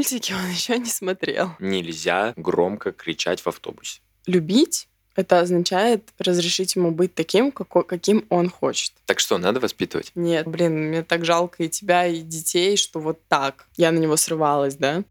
мультики он еще не смотрел. Нельзя громко кричать в автобусе. Любить это означает разрешить ему быть таким, како- каким он хочет. Так что, надо воспитывать? Нет, блин, мне так жалко и тебя, и детей, что вот так. Я на него срывалась, да?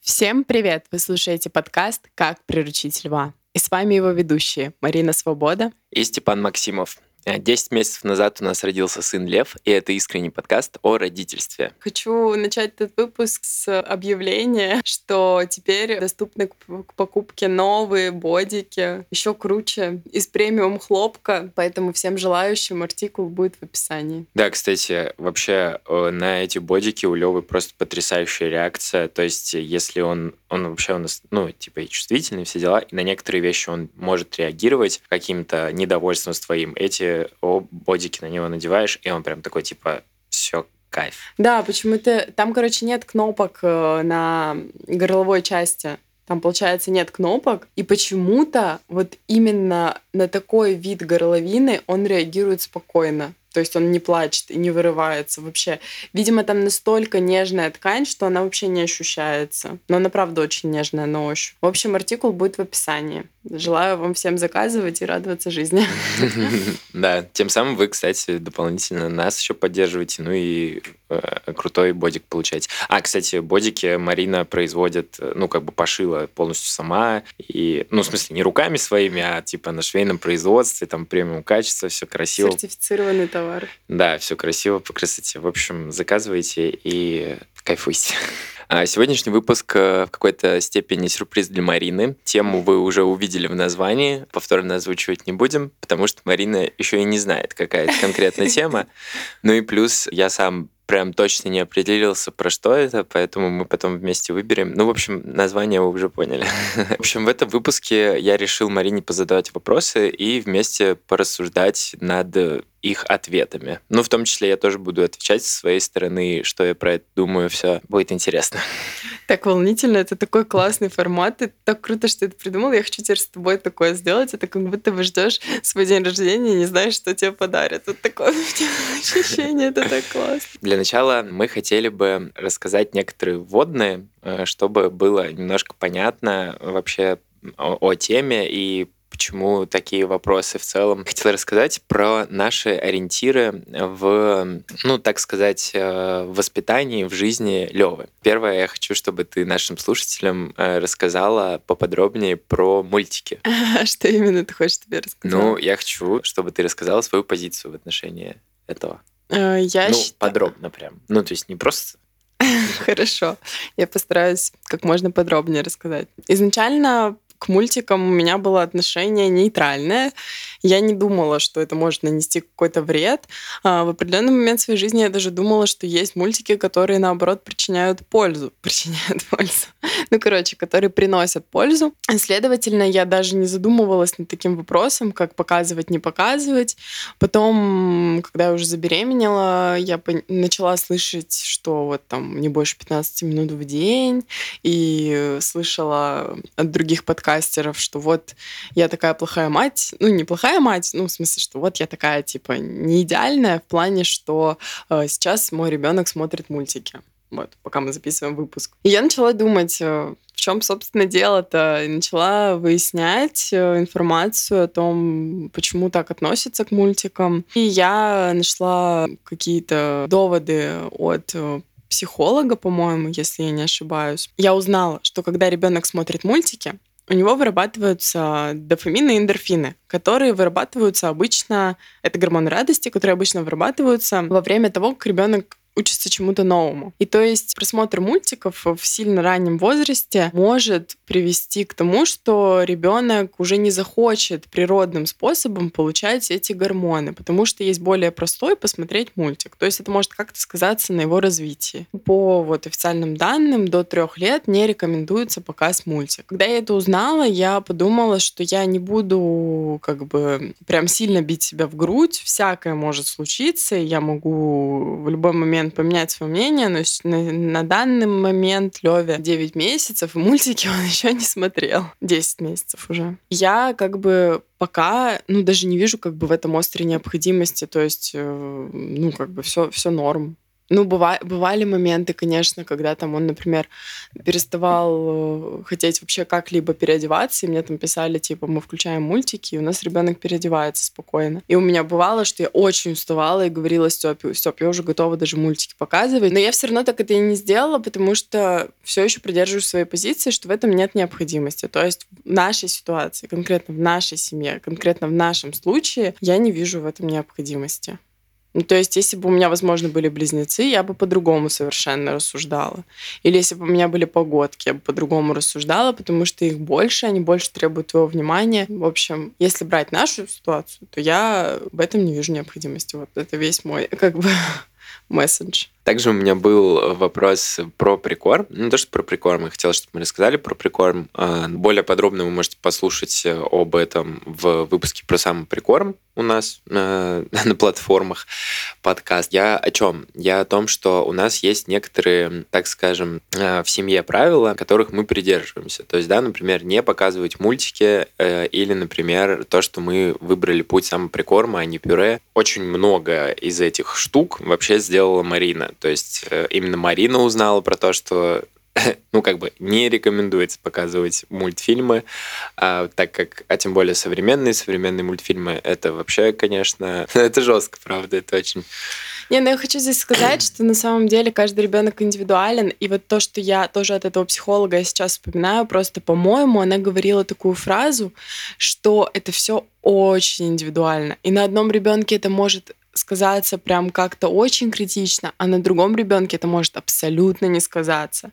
Всем привет! Вы слушаете подкаст «Как приручить льва». И с вами его ведущие Марина Свобода И Степан Максимов. Э, Десять месяцев назад у нас родился сын Лев, и это искренний подкаст о родительстве. Хочу начать этот выпуск с объявления, что теперь доступны к к покупке новые бодики, еще круче, из премиум хлопка, поэтому всем желающим артикул будет в описании. Да, кстати, вообще э, на эти бодики у Левы просто потрясающая реакция. То есть, если он, он вообще у нас, ну, типа, и чувствительный, все дела, и на некоторые вещи он может реагировать каким-то недовольством своим. Эти о, бодики на него надеваешь, и он прям такой, типа, все, кайф. Да, почему-то там, короче, нет кнопок э, на горловой части. Там, получается, нет кнопок. И почему-то вот именно на такой вид горловины он реагирует спокойно. То есть он не плачет и не вырывается вообще. Видимо, там настолько нежная ткань, что она вообще не ощущается. Но она, правда, очень нежная на ощупь. В общем, артикул будет в описании. Желаю вам всем заказывать и радоваться жизни. Да, тем самым вы, кстати, дополнительно нас еще поддерживаете, ну и э, крутой бодик получаете. А, кстати, бодики Марина производит, э, ну, как бы пошила полностью сама, и, ну, в смысле, не руками своими, а типа на швейном производстве, там премиум качество, все красиво. Сертифицированный товар. Да, все красиво по красоте. В общем, заказывайте и кайфуйте. А Сегодняшний выпуск э, в какой-то степени сюрприз для Марины. Тему вы уже увидели в названии, повторно озвучивать не будем, потому что Марина еще и не знает, какая это конкретная тема. Ну и плюс я сам прям точно не определился, про что это, поэтому мы потом вместе выберем. Ну, в общем, название вы уже поняли. В общем, в этом выпуске я решил Марине позадавать вопросы и вместе порассуждать над их ответами. Ну, в том числе я тоже буду отвечать со своей стороны, что я про это думаю, все будет интересно. Так волнительно, это такой классный формат, и так круто, что ты это придумал. Я хочу теперь с тобой такое сделать. Это как будто вы ждешь свой день рождения и не знаешь, что тебе подарят. Вот такое ощущение, это так классно. Для начала мы хотели бы рассказать некоторые вводные, э, чтобы было немножко понятно вообще о, о теме и почему такие вопросы в целом. Хотела рассказать про наши ориентиры в, ну, так сказать, э, воспитании, в жизни Левы. Первое, я хочу, чтобы ты нашим слушателям э, рассказала поподробнее про мультики. А что именно ты хочешь тебе рассказать? Ну, я хочу, чтобы ты рассказала свою позицию в отношении этого. Э, я ну, считаю- подробно прям. Ну, то есть не просто Хорошо. Я постараюсь как можно подробнее рассказать. Изначально к мультикам у меня было отношение нейтральное. Я не думала, что это может нанести какой-то вред. А в определенный момент своей жизни я даже думала, что есть мультики, которые, наоборот, причиняют пользу. Причиняют пользу. Ну, короче, которые приносят пользу. Следовательно, я даже не задумывалась над таким вопросом, как показывать, не показывать. Потом, когда я уже забеременела, я начала слышать, что вот там не больше 15 минут в день, и слышала от других подкастеров, что вот я такая плохая мать, ну не плохая мать, ну в смысле, что вот я такая типа не идеальная в плане, что э, сейчас мой ребенок смотрит мультики. Вот, пока мы записываем выпуск. И я начала думать, э, в чем, собственно, дело-то, начала выяснять э, информацию о том, почему так относятся к мультикам. И я нашла какие-то доводы от э, психолога, по-моему, если я не ошибаюсь. Я узнала, что когда ребенок смотрит мультики, у него вырабатываются дофамины и эндорфины, которые вырабатываются обычно, это гормоны радости, которые обычно вырабатываются во время того, как ребенок учится чему-то новому. И то есть просмотр мультиков в сильно раннем возрасте может привести к тому, что ребенок уже не захочет природным способом получать эти гормоны, потому что есть более простой посмотреть мультик. То есть это может как-то сказаться на его развитии. По вот официальным данным до трех лет не рекомендуется показ мультик. Когда я это узнала, я подумала, что я не буду как бы прям сильно бить себя в грудь. Всякое может случиться, я могу в любой момент момент поменять свое мнение, но на, на данный момент Леве 9 месяцев, и мультики он еще не смотрел. 10 месяцев уже. Я как бы пока, ну, даже не вижу как бы в этом острой необходимости, то есть, э, ну, как бы все, все норм. Ну, быва, бывали моменты, конечно, когда там он, например, переставал э, хотеть вообще как-либо переодеваться, и мне там писали, типа, мы включаем мультики, и у нас ребенок переодевается спокойно. И у меня бывало, что я очень уставала и говорила Степе, Степ, я уже готова даже мультики показывать. Но я все равно так это и не сделала, потому что все еще придерживаюсь своей позиции, что в этом нет необходимости. То есть в нашей ситуации, конкретно в нашей семье, конкретно в нашем случае, я не вижу в этом необходимости. Ну, то есть, если бы у меня, возможно, были близнецы, я бы по-другому совершенно рассуждала. Или если бы у меня были погодки, я бы по-другому рассуждала, потому что их больше, они больше требуют твоего внимания. В общем, если брать нашу ситуацию, то я в этом не вижу необходимости. Вот это весь мой, как бы, месседж. Также у меня был вопрос про прикорм. Ну, не то, что про прикорм, я хотел, чтобы мы рассказали про прикорм. А, более подробно вы можете послушать э, об этом в выпуске про самый прикорм у нас на, на платформах подкаст. Я о чем? Я о том, что у нас есть некоторые, так скажем, э, в семье правила, которых мы придерживаемся. То есть, да, например, не показывать мультики э, или, например, то, что мы выбрали путь самоприкорма, а не пюре. Очень много из этих штук вообще сделала Марина. То есть э, именно Марина узнала про то, что ну, как бы не рекомендуется показывать мультфильмы, а, так как, а тем более современные, современные мультфильмы, это вообще, конечно, это жестко, правда, это очень... Не, ну я хочу здесь сказать, что на самом деле каждый ребенок индивидуален, и вот то, что я тоже от этого психолога сейчас вспоминаю, просто, по-моему, она говорила такую фразу, что это все очень индивидуально, и на одном ребенке это может сказаться прям как-то очень критично, а на другом ребенке это может абсолютно не сказаться.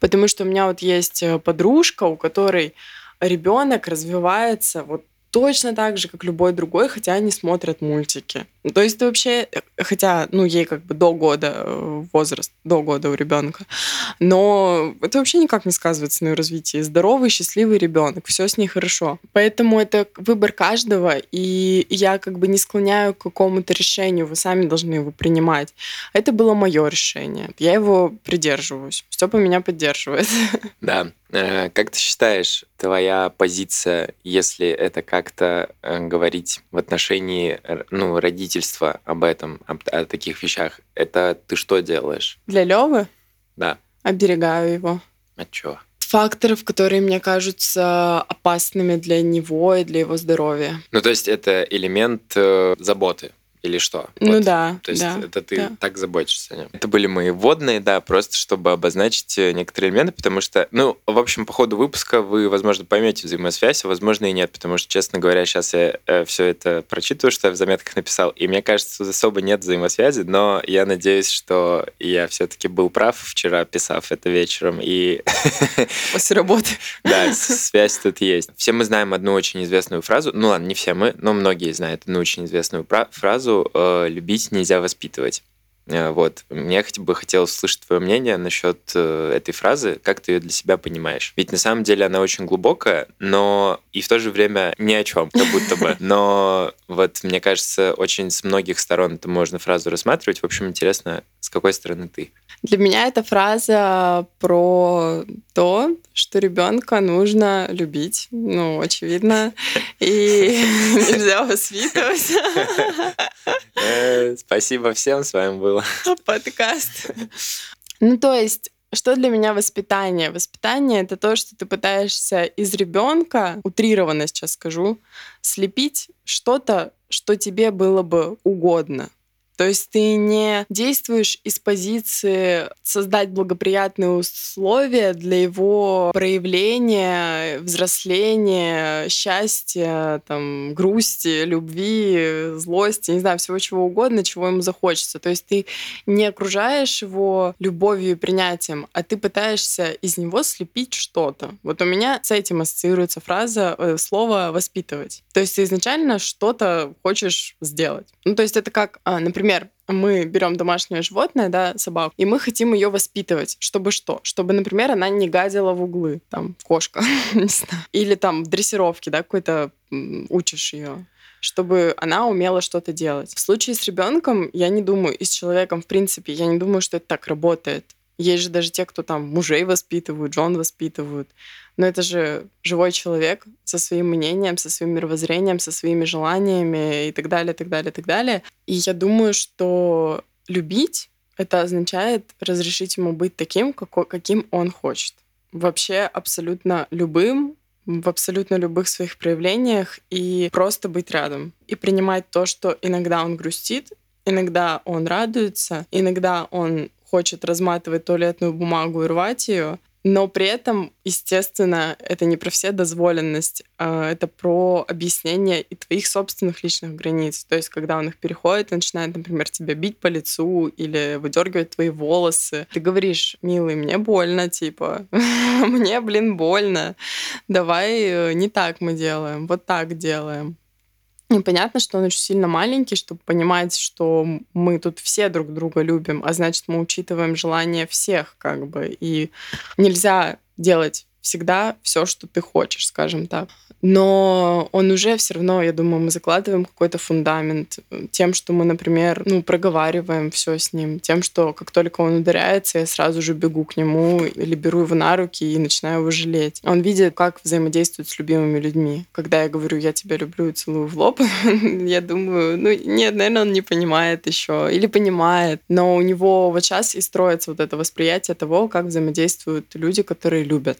Потому что у меня вот есть э, подружка, у которой ребенок развивается вот точно так же, как любой другой, хотя они смотрят мультики. Ну, то есть ты вообще, хотя, ну, ей как бы до года э, возраст, до года у ребенка, но это вообще никак не сказывается на ее развитии. Здоровый, счастливый ребенок, все с ней хорошо. Поэтому это выбор каждого, и я как бы не склоняю к какому-то решению, вы сами должны его принимать. Это было мое решение. Я его придерживаюсь. Степа меня поддерживает. Да. Э, как ты считаешь, твоя позиция, если это как-то говорить в отношении ну, родительства об этом, об, о таких вещах, это ты что делаешь? Для Левы? Да. Оберегаю его. От чего? Факторов, которые мне кажутся опасными для него и для его здоровья. Ну, то есть это элемент э, заботы или что? Ну вот. да. То есть да, это ты да. так заботишься о нем. Это были мои вводные, да, просто чтобы обозначить э, некоторые элементы, потому что, ну, в общем, по ходу выпуска вы, возможно, поймете взаимосвязь, а возможно и нет, потому что, честно говоря, сейчас я э, все это прочитываю, что я в заметках написал, и мне кажется, тут особо нет взаимосвязи, но я надеюсь, что я все-таки был прав вчера, писав это вечером, и... После работы. Да, связь тут есть. Все мы знаем одну очень известную фразу, ну ладно, не все мы, но многие знают одну очень известную фразу, э, любить нельзя воспитывать. Э, вот. Мне хотя бы хотелось услышать твое мнение насчет э, этой фразы, как ты ее для себя понимаешь. Ведь на самом деле она очень глубокая, но и в то же время ни о чем, как будто бы. Но вот мне кажется, очень с многих сторон это можно фразу рассматривать. В общем, интересно, с какой стороны ты? Для меня эта фраза про то, что ребенка нужно любить, ну, очевидно, и нельзя воспитывать. Спасибо всем, с вами был подкаст. Ну, то есть что для меня воспитание? Воспитание это то, что ты пытаешься из ребенка, утрированно сейчас скажу, слепить что-то, что тебе было бы угодно. То есть ты не действуешь из позиции создать благоприятные условия для его проявления, взросления, счастья, там, грусти, любви, злости, не знаю, всего чего угодно, чего ему захочется. То есть ты не окружаешь его любовью и принятием, а ты пытаешься из него слепить что-то. Вот у меня с этим ассоциируется фраза, э, слово «воспитывать». То есть ты изначально что-то хочешь сделать. Ну, то есть это как, а, например, например, мы берем домашнее животное, да, собаку, и мы хотим ее воспитывать. Чтобы что? Чтобы, например, она не гадила в углы, там, кошка, не знаю. Или там в дрессировке, да, какой-то учишь ее чтобы она умела что-то делать. В случае с ребенком я не думаю, и с человеком, в принципе, я не думаю, что это так работает. Есть же даже те, кто там мужей воспитывают, жен воспитывают. Но это же живой человек со своим мнением, со своим мировоззрением, со своими желаниями и так далее, так далее, так далее. И я думаю, что любить это означает разрешить ему быть таким, каким он хочет. Вообще абсолютно любым, в абсолютно любых своих проявлениях и просто быть рядом. И принимать то, что иногда он грустит, иногда он радуется, иногда он хочет разматывать туалетную бумагу и рвать ее, но при этом, естественно, это не про все дозволенность, а это про объяснение и твоих собственных личных границ. То есть, когда он их переходит начинает, например, тебя бить по лицу или выдергивать твои волосы, ты говоришь, милый, мне больно, типа, мне, блин, больно. Давай э, не так мы делаем, вот так делаем. И понятно, что он очень сильно маленький, чтобы понимать, что мы тут все друг друга любим, а значит, мы учитываем желания всех, как бы. И нельзя делать всегда все, что ты хочешь, скажем так но он уже все равно, я думаю, мы закладываем какой-то фундамент тем, что мы, например, ну, проговариваем все с ним, тем, что как только он ударяется, я сразу же бегу к нему или беру его на руки и начинаю его жалеть. Он видит, как взаимодействует с любимыми людьми. Когда я говорю, я тебя люблю и целую в лоб, я думаю, ну, нет, наверное, он не понимает еще или понимает, но у него вот сейчас и строится вот это восприятие того, как взаимодействуют люди, которые любят.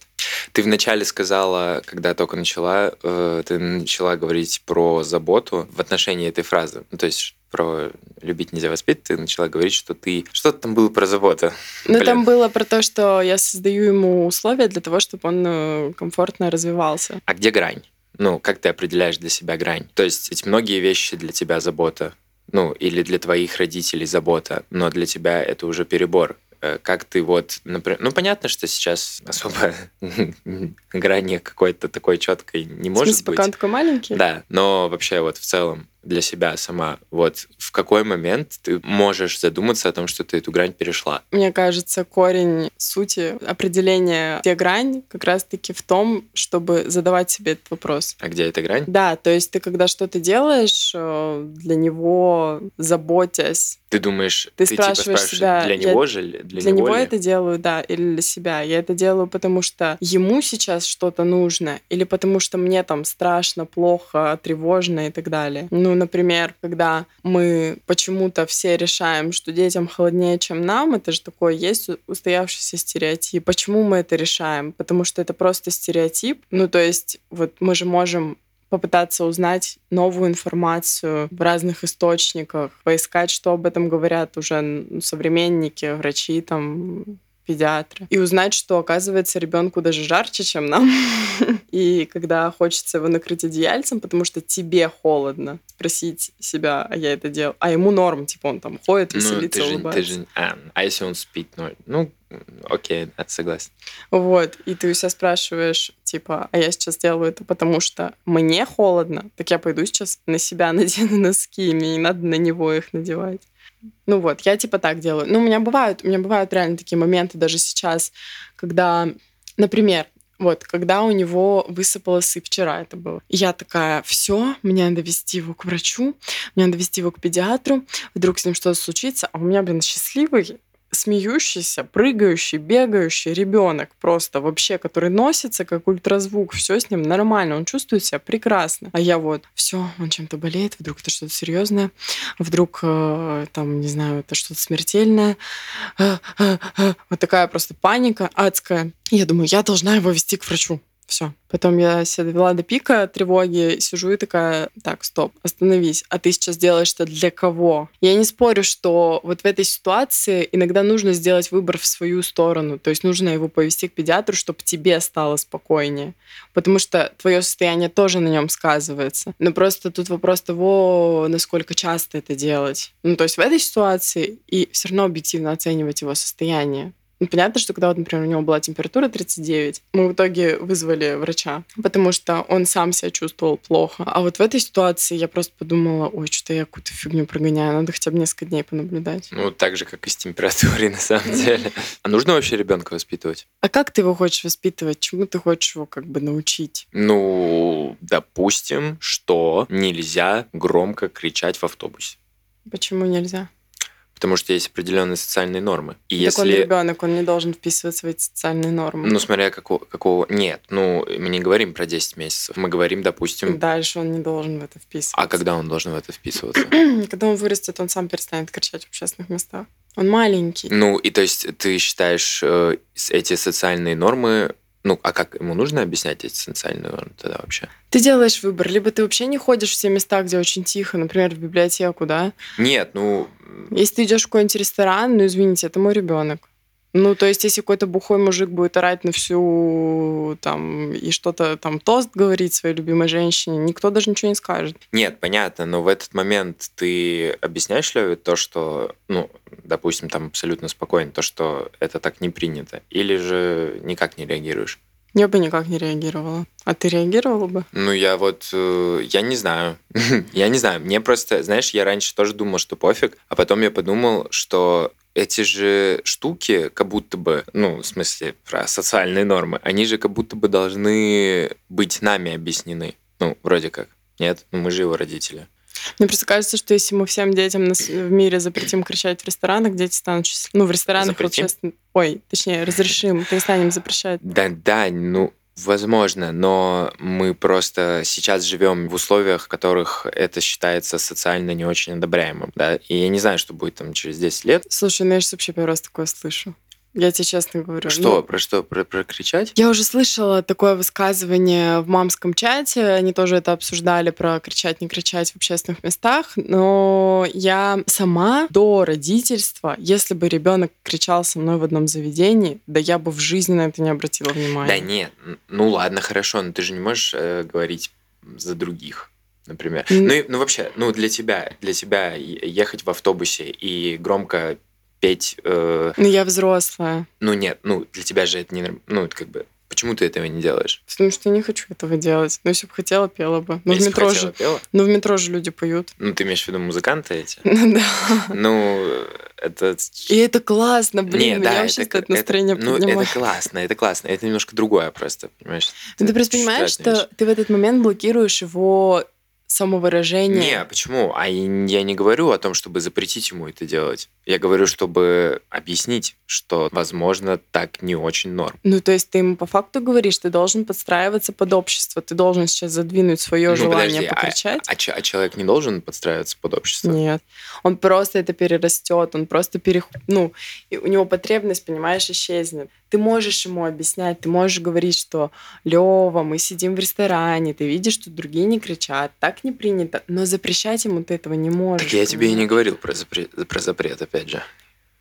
Ты вначале сказала, когда только начала, э, ты начала говорить про заботу в отношении этой фразы. Ну, то есть про любить нельзя воспитать, ты начала говорить, что ты... Что-то там было про заботу. Ну, там было про то, что я создаю ему условия для того, чтобы он э, комфортно развивался. А где грань? Ну, как ты определяешь для себя грань? То есть эти многие вещи для тебя забота, ну, или для твоих родителей забота, но для тебя это уже перебор. Э, как ты вот, например, ну понятно, что сейчас особо грани какой-то такой четкой не может смысле, быть. пока он такой маленький? Да, но вообще вот в целом для себя сама, вот в какой момент ты можешь задуматься о том, что ты эту грань перешла? Мне кажется, корень сути определения, где грань, как раз-таки в том, чтобы задавать себе этот вопрос. А где эта грань? Да, то есть ты когда что-то делаешь, э, для него заботясь, ты думаешь, ты, ты спрашиваешь, типа спрашиваешь себя, для него же, для, для него, него ли? это делаю, да, или для себя. Я это делаю, потому что ему сейчас что-то нужно, или потому что мне там страшно, плохо, тревожно и так далее. Ну, например, когда мы почему-то все решаем, что детям холоднее, чем нам, это же такой есть устоявшийся стереотип. Почему мы это решаем? Потому что это просто стереотип. Ну, то есть вот мы же можем попытаться узнать новую информацию в разных источниках, поискать, что об этом говорят уже современники, врачи, там, педиатры. И узнать, что, оказывается, ребенку даже жарче, чем нам. И когда хочется его накрыть одеяльцем, потому что тебе холодно, спросить себя, а я это делал, а ему норм, типа он там ходит, веселится, ну, ты улыбается. Же, ты же, а, а если он спит? Ну, ну окей, да, согласен. Вот, и ты у себя спрашиваешь, типа, а я сейчас делаю это потому, что мне холодно, так я пойду сейчас на себя надену носки, мне не надо на него их надевать. Ну вот, я типа так делаю. Ну, у меня бывают, у меня бывают реально такие моменты даже сейчас, когда, например, вот, когда у него высыпала сыпь, вчера это было. я такая, все, мне надо вести его к врачу, мне надо вести его к педиатру, вдруг с ним что-то случится, а у меня, блин, счастливый смеющийся, прыгающий, бегающий ребенок просто вообще, который носится как ультразвук, все с ним нормально, он чувствует себя прекрасно. А я вот, все, он чем-то болеет, вдруг это что-то серьезное, вдруг э, там, не знаю, это что-то смертельное. Э, э. Вот такая просто паника адская. Я думаю, я должна его вести к врачу. Все. Потом я довела до пика тревоги, сижу и такая, так, стоп, остановись. А ты сейчас делаешь это для кого? Я не спорю, что вот в этой ситуации иногда нужно сделать выбор в свою сторону. То есть нужно его повести к педиатру, чтобы тебе стало спокойнее. Потому что твое состояние тоже на нем сказывается. Но просто тут вопрос того, насколько часто это делать. Ну, то есть в этой ситуации и все равно объективно оценивать его состояние. Ну, понятно, что когда, вот, например, у него была температура 39, мы в итоге вызвали врача, потому что он сам себя чувствовал плохо. А вот в этой ситуации я просто подумала, ой, что-то я какую-то фигню прогоняю, надо хотя бы несколько дней понаблюдать. Ну, так же, как и с температурой, на самом деле. А нужно вообще ребенка воспитывать? А как ты его хочешь воспитывать? Чему ты хочешь его как бы научить? Ну, допустим, что нельзя громко кричать в автобусе. Почему нельзя? Потому что есть определенные социальные нормы. И так он если... ребенок, он не должен вписываться в эти социальные нормы. Ну, смотря какого, какого... Нет, ну, мы не говорим про 10 месяцев. Мы говорим, допустим... Дальше он не должен в это вписываться. А когда он должен в это вписываться? Когда он вырастет, он сам перестанет кричать в общественных местах. Он маленький. Ну, и то есть ты считаешь э, эти социальные нормы... Ну, а как ему нужно объяснять нормы тогда вообще? Ты делаешь выбор. Либо ты вообще не ходишь в все места, где очень тихо, например, в библиотеку, да? Нет, ну... Если ты идешь в какой-нибудь ресторан, ну извините, это мой ребенок. Ну, то есть, если какой-то бухой мужик будет орать на всю там и что-то там тост говорить своей любимой женщине, никто даже ничего не скажет. Нет, понятно, но в этот момент ты объясняешь Леве то, что, ну, допустим, там абсолютно спокойно, то, что это так не принято, или же никак не реагируешь? Я бы никак не реагировала. А ты реагировала бы? Ну, я вот, э, я не знаю. я не знаю. Мне просто, знаешь, я раньше тоже думал, что пофиг, а потом я подумал, что эти же штуки, как будто бы, ну, в смысле, про социальные нормы, они же как будто бы должны быть нами объяснены. Ну, вроде как. Нет? Ну, мы же его родители. Мне просто кажется, что если мы всем детям в мире запретим кричать в ресторанах, дети станут счастливы. Ну, в ресторанах Запретим? общественно... Ой, точнее, разрешим, перестанем запрещать. Да, да, ну, возможно, но мы просто сейчас живем в условиях, в которых это считается социально не очень одобряемым, да, и я не знаю, что будет там через 10 лет. Слушай, ну я сейчас вообще первый раз такое слышу. Я тебе честно говорю. Что, Ну, про что, про, про кричать? Я уже слышала такое высказывание в мамском чате, они тоже это обсуждали про кричать, не кричать в общественных местах, но я сама до родительства, если бы ребенок кричал со мной в одном заведении, да я бы в жизни на это не обратила внимания. Да нет, ну ладно, хорошо, но ты же не можешь э, говорить за других, например. М. Ну, и- ну вообще, ну для тебя, для тебя ехать в автобусе и громко петь, э, Но я взрослая, ну нет, ну для тебя же это не, ну это как бы, почему ты этого не делаешь? потому что я не хочу этого делать. Но если бы хотела, пела бы. Но Если в метро хотела, же, пела? ну в метро же люди поют. Ну, ты имеешь в виду музыканты эти? Ну да. Ну, это... И это классно, блин, Не, меня да, вообще это, стоит настроение это, ну, это классно, это классно. Это немножко другое просто, понимаешь? Ну, ты Это просто понимаешь, что ты в этот момент блокируешь его самовыражение. Не, почему? А я не говорю о том, чтобы запретить ему это делать. Я говорю, чтобы объяснить, что, возможно, так не очень норм. Ну, то есть ты ему по факту говоришь, ты должен подстраиваться под общество, ты должен сейчас задвинуть свое Ну, желание подожди, а- покричать. А, че- а человек не должен подстраиваться под общество? Нет. Он просто это перерастет, он просто перех... Ну, и у него потребность, понимаешь, исчезнет. Ты можешь ему объяснять, ты можешь говорить, что Лева, мы сидим в ресторане, ты видишь, что другие не кричат, так не принято, но запрещать ему ты этого не можешь. Так я тебе и не говорил про запрет, про запрет опять же.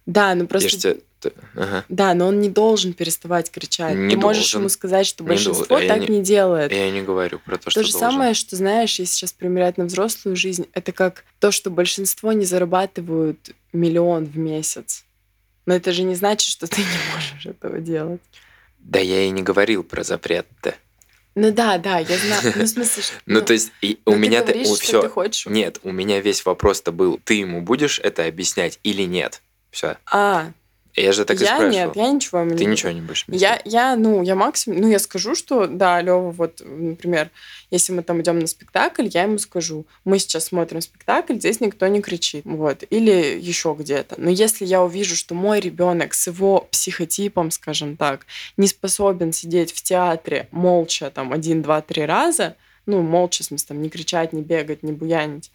Да, ну просто... ты- ага. Да, но он не должен переставать кричать. Не ты можешь должен. ему сказать, что Не большинство. А я так не- не делает. Я не говорю про то, То что же должен. самое, что, знаешь, если сейчас примерять на взрослую жизнь, это как то, что большинство не зарабатывают миллион в месяц. Но это же не значит, что ты не можешь этого делать. Да я и не говорил про запрет-то. Ну да, да, я знаю. Ну, в смысле, что... Ну, то есть и ну, у ты меня говоришь, что ты хочешь. Нет, у меня весь вопрос-то был, ты ему будешь это объяснять или нет? Все. А, Я же так и я спрашивал. нет, я ничего не Ты ничего не будешь Я, объяснять? я, ну, я максимум, ну, я скажу, что, да, Лева, вот, например, если мы там идем на спектакль, я ему скажу, мы сейчас смотрим спектакль, здесь никто не кричит, вот, или еще где-то. Но если я увижу, что мой ребенок с его психотипом, скажем так, не способен сидеть в театре молча там один, два, три раза, ну, молча, в смысле, там, не кричать, не бегать, не буянить,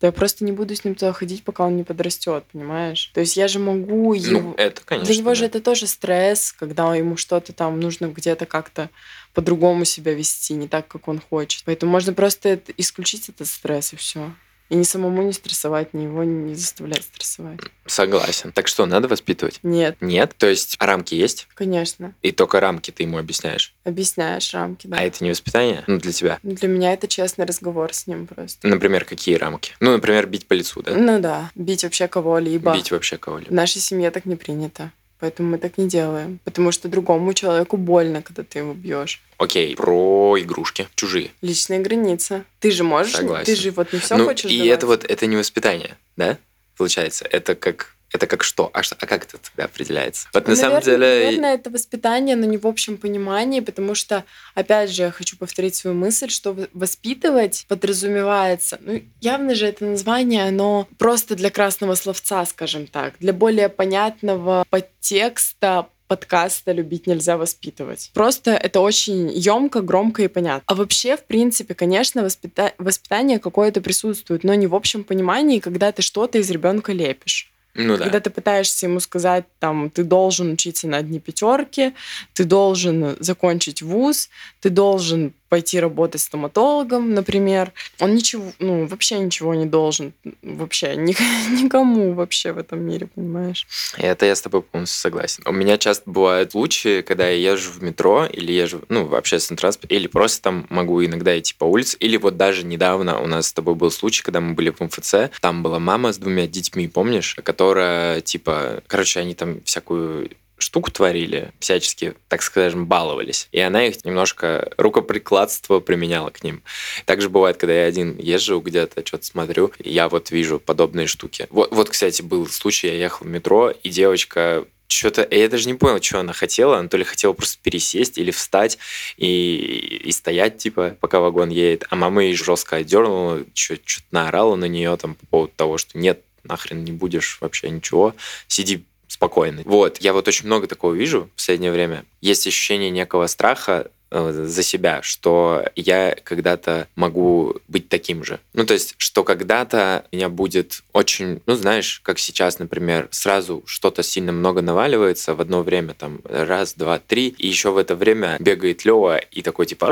то я просто не буду с ним туда ходить, пока он не подрастет, понимаешь? То есть я же могу его... Ну, это, конечно. Для него же да. это тоже стресс, когда ему что-то там нужно где-то как-то по-другому себя вести, не так, как он хочет. Поэтому можно просто исключить этот стресс и все. И ни самому не стрессовать, ни его не заставлять стрессовать. Согласен. Так что, надо воспитывать? Нет, Нет? То есть а рамки есть? конечно. И только рамки ты ему объясняешь? Объясняешь рамки, да. А это не воспитание? Ну, для тебя? Для меня это честный разговор с ним просто. Например, какие рамки? Ну, например, бить по лицу, да? Ну да, бить вообще кого-либо. Бить вообще В кого-либо. нашей семье так не принято. Поэтому мы так не делаем. Потому что другому человеку больно, когда ты его бьешь. Окей, про игрушки чужие. Личная граница. Ты же можешь, Согласен. ты же вот не все ну, хочешь и давать. это вот, это не воспитание, да? Получается, это как это как что? А, что? а как это тогда определяется? Вот на Ну, самом наверное, деле... Наверное, это воспитание, но не в общем понимании, потому что, опять же, я хочу повторить свою мысль, что воспитывать подразумевается, ну, явно же это название, оно просто для красного словца, скажем так, для более понятного подтекста подкаста «Любить нельзя воспитывать». Просто это очень емко, громко и понятно. А вообще, в принципе, конечно, воспита- воспитание какое-то присутствует, но не в общем понимании, когда ты что-то из ребенка лепишь. Ну да. Когда ты пытаешься ему сказать, там, ты должен учиться на одни пятерки, ты должен закончить вуз, ты должен пойти работать стоматологом, например. Он ничего, ну, вообще ничего не должен. Вообще, ни- никому вообще в этом мире, понимаешь? Это я с тобой полностью согласен. У меня часто бывают случаи, когда я езжу в метро или езжу, ну, в общественном транспорте, или просто там могу иногда идти по улице, или вот даже недавно у нас с тобой был случай, когда мы были в МФЦ, там была мама с двумя детьми, помнишь, которая, типа, короче, они там всякую штуку творили, всячески, так скажем, баловались. И она их немножко рукоприкладство применяла к ним. Также бывает, когда я один езжу где-то, что-то смотрю, и я вот вижу подобные штуки. Вот, вот, кстати, был случай, я ехал в метро, и девочка что-то, я даже не понял, что она хотела. Она то ли хотела просто пересесть или встать и, и стоять, типа, пока вагон едет. А мама ей жестко отдернула, что-то наорала на нее там по поводу того, что нет, нахрен не будешь вообще ничего, сиди спокойно. Вот, я вот очень много такого вижу в последнее время. Есть ощущение некого страха за себя, что я когда-то могу быть таким же. Ну, то есть, что когда-то меня будет очень, ну, знаешь, как сейчас, например, сразу что-то сильно много наваливается в одно время, там, раз, два, три, и еще в это время бегает Лева и такой, типа,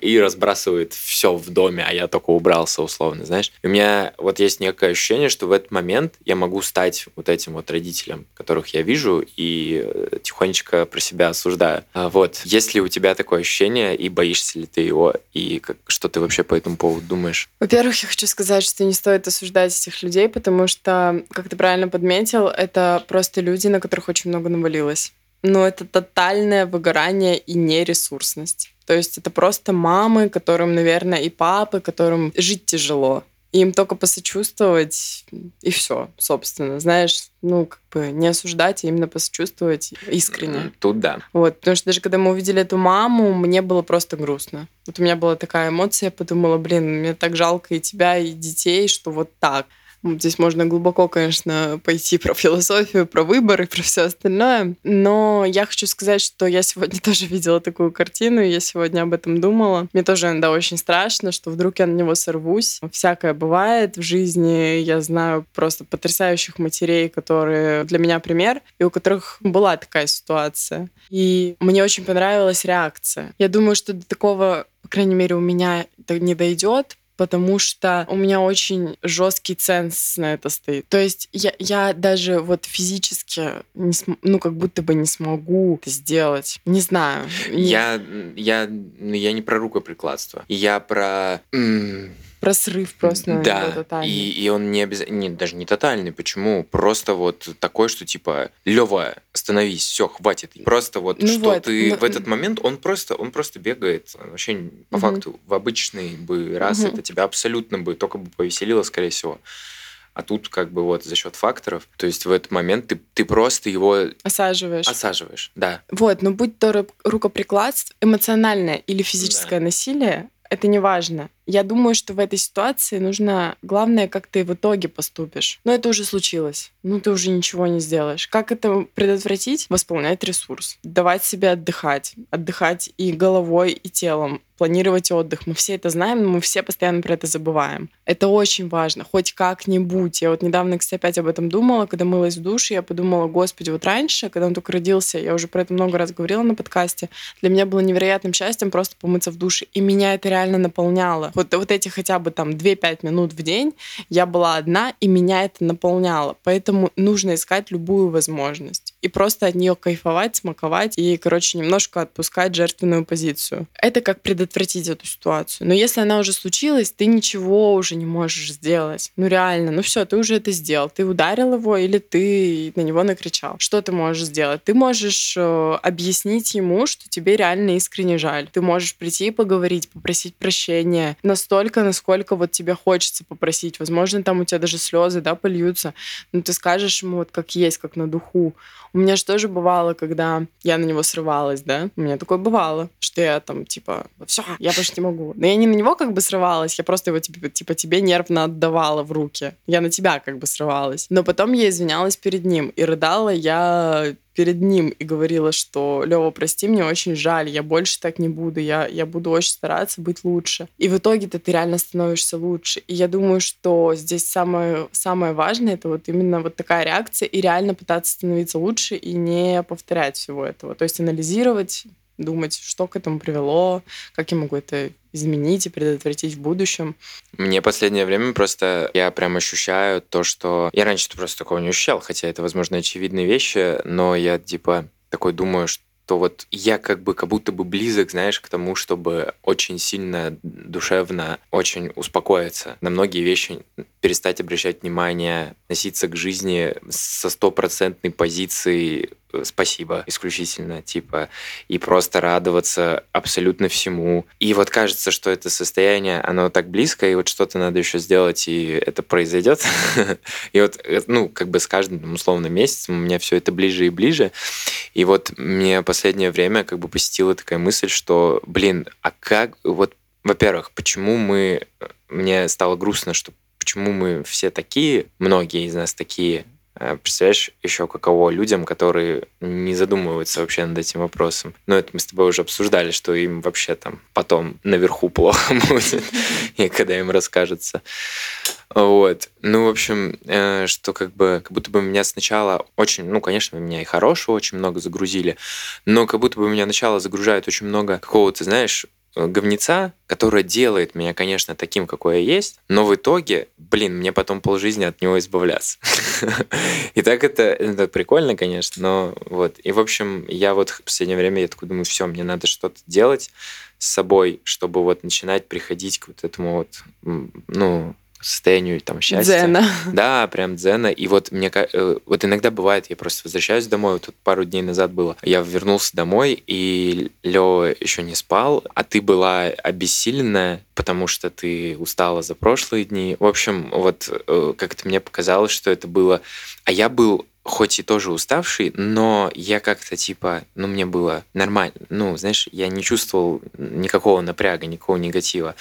и разбрасывает все в доме, а я только убрался, условно, знаешь. И у меня вот есть некое ощущение, что в этот момент я могу стать вот этим вот родителем, которых я вижу, и э, тихонечко про себя осуждаю. А Вот. Есть ли у тебя такое ощущение, и боишься ли ты его, и как, что ты вообще по этому поводу думаешь? Во-первых, я хочу сказать, что не стоит осуждать этих людей, потому что, как ты правильно подметил, это просто люди, на которых очень много навалилось. Но это тотальное выгорание и нересурсность. То есть это просто мамы, которым, наверное, и папы, которым жить тяжело. Им только посочувствовать, и все, собственно. Знаешь, ну, как бы не осуждать, а именно посочувствовать искренне. Тут да. Вот, потому что даже когда мы увидели эту маму, мне было просто грустно. Вот у меня была такая эмоция, я подумала, блин, мне так жалко и тебя, и детей, что вот так. Здесь можно глубоко, конечно, пойти про философию, про выборы, про все остальное. Но я хочу сказать, что я сегодня тоже видела такую картину, и я сегодня об этом думала. Мне тоже иногда очень страшно, что вдруг я на него сорвусь. Всякое бывает в жизни. Я знаю просто потрясающих матерей, которые для меня пример, и у которых была такая ситуация. И мне очень понравилась реакция. Я думаю, что до такого, по крайней мере, у меня это не дойдет, потому что у меня очень жесткий ценз на это стоит. То есть я, я даже вот физически, не см- ну, как будто бы не смогу это сделать. Не знаю. Я, я, ну, я не про рукоприкладство. Я про... м, Про срыв просто да, тотальный. и, и он не обязательно, нет, даже не тотальный. Почему? Просто вот такой, что типа, Лева, остановись, все, хватит. Просто вот, Ну что вот, ты ну, в этот момент, он просто, он просто бегает, вообще по Мгм. факту, в обычный бы раз Мгм. это тебя абсолютно бы только бы повеселило, скорее всего. А тут как бы вот за счет факторов, то есть в этот момент ты, ты просто его Осаживаешь. осаживаешь, да. Вот, но будь то ру- рукоприкладство, эмоциональное или физическое насилие, это не важно. Я думаю, что в этой ситуации нужно, главное, как ты в итоге поступишь. Но это уже случилось. Ну, ты уже ничего не сделаешь. Как это предотвратить? Восполнять ресурс. Давать себе отдыхать. Отдыхать и головой, и телом. Планировать отдых. Мы все это знаем, но мы все постоянно про это забываем. Это очень важно. Хоть как-нибудь. Я вот недавно, кстати, опять об этом думала, когда мылась в душе, я подумала, господи, вот раньше, когда он только родился, я уже про это много раз говорила на подкасте, для меня было невероятным счастьем просто помыться в душе. И меня это реально наполняло. Вот, вот эти хотя бы там 2-5 минут в день я была одна, и меня это наполняло. Поэтому нужно искать любую возможность. И просто от нее кайфовать, смаковать и, короче, немножко отпускать жертвенную позицию. Это как предотвратить эту ситуацию. Но если она уже случилась, ты ничего уже не можешь сделать. Ну реально, ну все, ты уже это сделал. Ты ударил его или ты на него накричал. Что ты можешь сделать? Ты можешь э, объяснить ему, что тебе реально искренне жаль. Ты можешь прийти и поговорить, попросить прощения настолько, насколько вот тебе хочется попросить. Возможно, там у тебя даже слезы, да, польются. Но ты скажешь ему вот как есть, как на духу. У меня же тоже бывало, когда я на него срывалась, да, у меня такое бывало, что я там, типа, все, я больше не могу. Но я не на него как бы срывалась, я просто его, типа, типа тебе нервно отдавала в руки. Я на тебя как бы срывалась. Но потом я извинялась перед ним, и рыдала я перед ним и говорила, что Лева, прости, мне очень жаль, я больше так не буду, я, я буду очень стараться быть лучше. И в итоге-то ты реально становишься лучше. И я думаю, что здесь самое, самое важное это вот именно вот такая реакция и реально пытаться становиться лучше и не повторять всего этого. То есть анализировать, думать, что к этому привело, как я могу это изменить и предотвратить в будущем. Мне последнее время просто я прям ощущаю то, что я раньше просто такого не ощущал, хотя это, возможно, очевидные вещи, но я типа такой думаю, что то вот я как бы как будто бы близок, знаешь, к тому, чтобы очень сильно душевно, очень успокоиться, на многие вещи перестать обращать внимание, относиться к жизни со стопроцентной позиции Э, спасибо исключительно, типа, и просто радоваться абсолютно всему. И вот кажется, что это состояние, оно так близко, и вот что-то надо еще сделать, и это произойдет. И вот, э, ну, как бы с каждым, условно, месяцем у меня все это ближе и ближе. И вот мне последнее время как бы посетила такая мысль, что, блин, а как, вот, во-первых, почему мы, э, мне стало грустно, что почему мы все такие, многие из нас такие, представляешь, еще каково людям, которые не задумываются вообще над этим вопросом. Но это мы с тобой уже обсуждали, что им вообще там потом наверху плохо будет, и когда им расскажется. Вот. Ну, в общем, э, что как бы, как будто бы меня сначала очень, ну, конечно, меня и хорошего очень много загрузили, но как будто бы меня сначала загружают очень много какого-то, знаешь, Э, говнеца, которая делает меня, конечно, таким, какой я есть, но в итоге, блин, мне потом полжизни от него избавляться. И так это, это прикольно, конечно, но вот. И, в общем, я вот в последнее время, я такой думаю, все, мне надо что-то делать с собой, чтобы вот начинать приходить к вот этому вот, ну, состоянию там счастья. Дзена. Да, прям дзена. И вот мне э, вот иногда бывает, я просто возвращаюсь домой, вот тут пару дней назад было, я вернулся домой, и Лева еще не спал, а ты была обессиленная, потому что ты устала за прошлые дни. В общем, вот э, как-то мне показалось, что это было... А я был хоть и тоже уставший, но я как-то типа, ну, мне было нормально. Ну, знаешь, я не чувствовал никакого напряга, никакого негатива.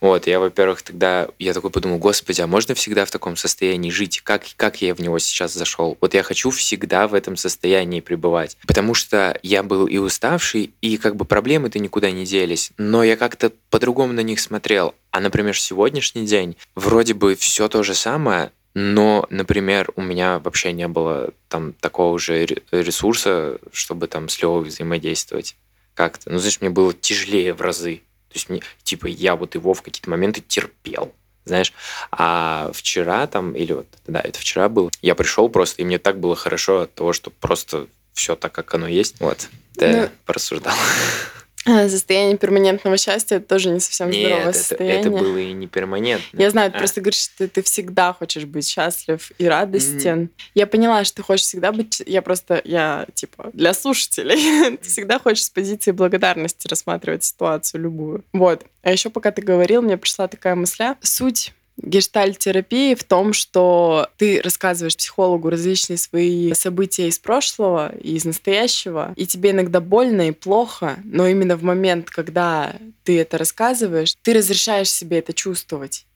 Вот, я, во-первых, тогда, я такой подумал, господи, а можно всегда в таком состоянии жить? Как, как я в него сейчас зашел? Вот я хочу всегда в этом состоянии пребывать. Потому что я был и уставший, и как бы проблемы-то никуда не делись. Но я как-то по-другому на них смотрел. А, например, сегодняшний день вроде бы все то же самое, но, например, у меня вообще не было там такого же ресурса, чтобы там с Левой взаимодействовать как-то. Ну, знаешь, мне было тяжелее в разы. То есть, мне, типа, я вот его в какие-то моменты терпел знаешь. А вчера там, или вот, да, это вчера было, я пришел просто, и мне так было хорошо от того, что просто все так, как оно есть. Вот, ты ну, порассуждал. А, состояние перманентного счастья это тоже не совсем Нет, здоровое это, состояние. это было и не перманентно. Я знаю, ты а. просто говоришь, что ты всегда хочешь быть счастлив и радостен. Mm. Я поняла, что ты хочешь всегда быть... Я просто, я типа для слушателей. ты всегда хочешь с позиции благодарности рассматривать ситуацию любую. Вот. А еще пока ты говорил, мне пришла такая мысля. Суть гештальт-терапии в том, что ты рассказываешь психологу различные свои события из прошлого и из настоящего, и тебе иногда больно и плохо, но именно в момент, когда ты это рассказываешь, ты разрешаешь себе это чувствовать,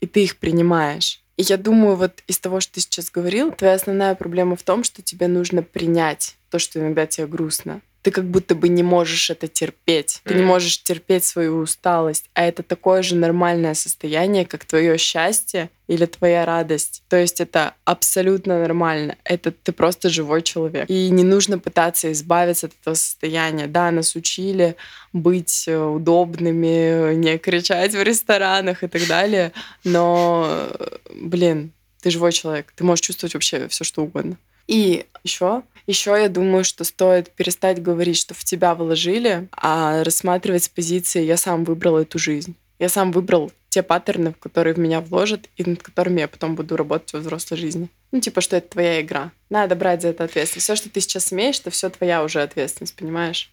и ты их принимаешь. И я думаю, вот из того, что ты сейчас говорил, твоя основная проблема в том, что тебе нужно принять то, что иногда тебе грустно ты как будто бы не можешь это терпеть. Ты mm. не можешь терпеть свою усталость. А это такое же нормальное состояние, как твое счастье или твоя радость. То есть это абсолютно нормально. Это ты просто живой человек. И не нужно пытаться избавиться от этого состояния. Да, нас учили быть э, удобными, не кричать в ресторанах и так далее. Но, блин, ты живой человек. Ты можешь чувствовать вообще все, что угодно. И еще еще я думаю, что стоит перестать говорить, что в тебя вложили, а рассматривать с позиции «я сам выбрал эту жизнь». Я сам выбрал те паттерны, которые в меня вложат, и над которыми я потом буду работать во взрослой жизни. Ну, типа, что это твоя игра. Надо брать за это ответственность. Все, что ты сейчас имеешь, это все твоя уже ответственность, понимаешь?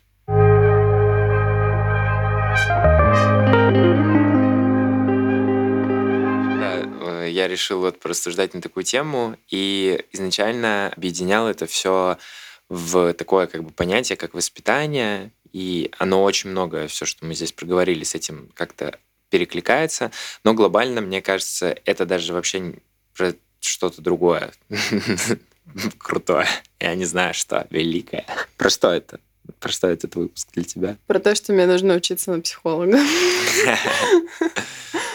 Я решил вот порассуждать на такую тему, и изначально объединял это все в такое как бы понятие, как воспитание, и оно очень много, все, что мы здесь проговорили, с этим как-то перекликается, но глобально, мне кажется, это даже вообще про что-то другое, крутое, я не знаю, что, великое. Про что это? Про что этот выпуск для тебя? Про то, что мне нужно учиться на психолога.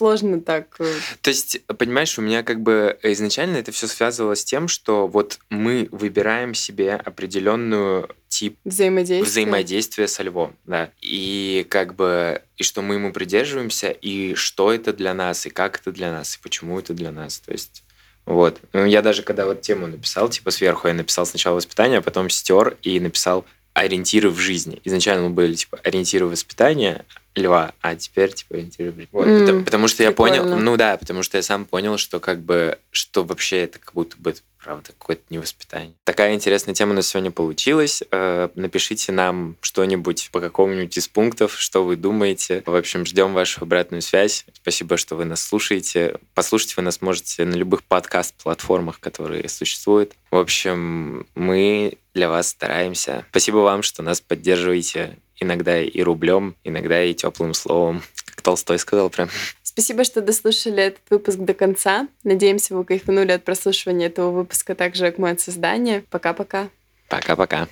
сложно так. Э, то есть, понимаешь, у меня как бы изначально это все связывалось с тем, что вот мы выбираем себе определенную тип взаимодействия. взаимодействия со львом, да. И как бы и что мы ему придерживаемся, и что это для нас, и как это для нас, и почему это для нас. То есть вот. Ну, я даже когда вот тему написал, типа сверху я написал сначала воспитание, а потом стер и написал ориентиры в жизни. Изначально мы были типа ориентиры воспитания, льва, а теперь типа ориентиры вот, mm, потому, потому что прикольно. я понял, ну да, потому что я сам понял, что как бы, что вообще это как будто бы правда какое-то невоспитание. Такая интересная тема у нас сегодня получилась. Э, напишите нам что-нибудь по какому-нибудь из пунктов, что вы думаете. В общем, ждем вашу обратную связь. Спасибо, что вы нас слушаете. Послушать вы нас можете на любых подкаст-платформах, которые существуют. В общем, мы для вас стараемся. Спасибо вам, что нас поддерживаете иногда и рублем, иногда и теплым словом, как Толстой сказал прям. Спасибо, что дослушали этот выпуск до конца. Надеемся, вы кайфанули от прослушивания этого выпуска так же, как мы от создания. Пока-пока. Пока-пока.